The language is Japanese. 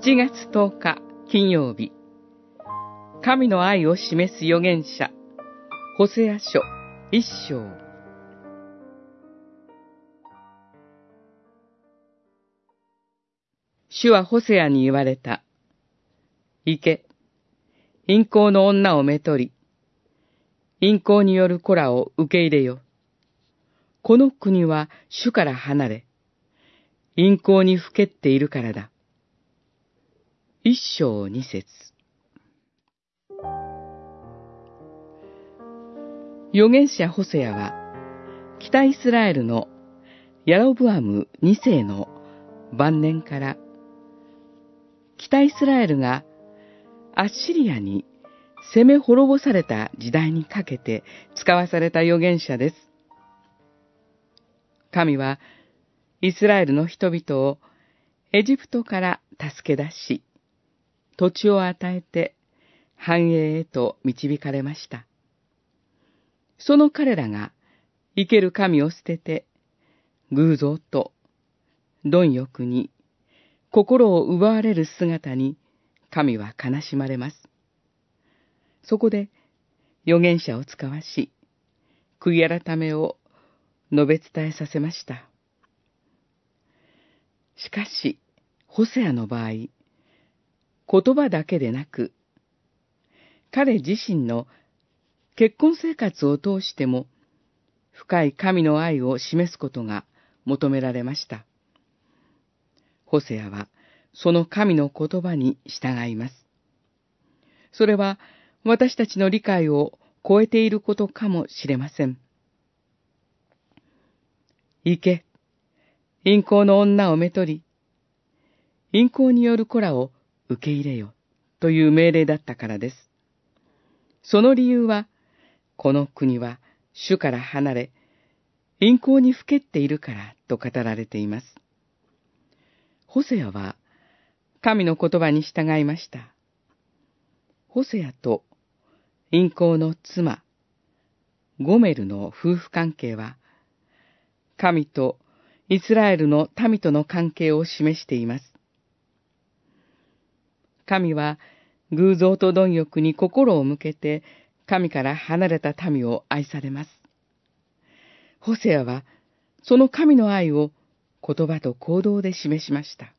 7月10日金曜日神の愛を示す預言者ホセア書一章主はホセアに言われた。行け。陰行の女をめとり、陰行による子らを受け入れよ。この国は主から離れ、陰行にふけっているからだ。一章二節預言者ホセアは、北イスラエルのヤロブアム二世の晩年から、北イスラエルがアッシリアに攻め滅ぼされた時代にかけて使わされた預言者です。神はイスラエルの人々をエジプトから助け出し、土地を与えて繁栄へと導かれました。その彼らが生ける神を捨てて、偶像と貪欲に心を奪われる姿に神は悲しまれます。そこで預言者を使わし、悔い改めを述べ伝えさせました。しかし、ホセアの場合、言葉だけでなく、彼自身の結婚生活を通しても、深い神の愛を示すことが求められました。ホセアは、その神の言葉に従います。それは、私たちの理解を超えていることかもしれません。行け、陰行の女をめとり、陰行による子らを受け入れよ、という命令だったからです。その理由は、この国は主から離れ、陰行にふけっているからと語られています。ホセアは、神の言葉に従いました。ホセアと陰行の妻、ゴメルの夫婦関係は、神とイスラエルの民との関係を示しています。神は偶像と貪欲に心を向けて神から離れた民を愛されます。ホセアはその神の愛を言葉と行動で示しました。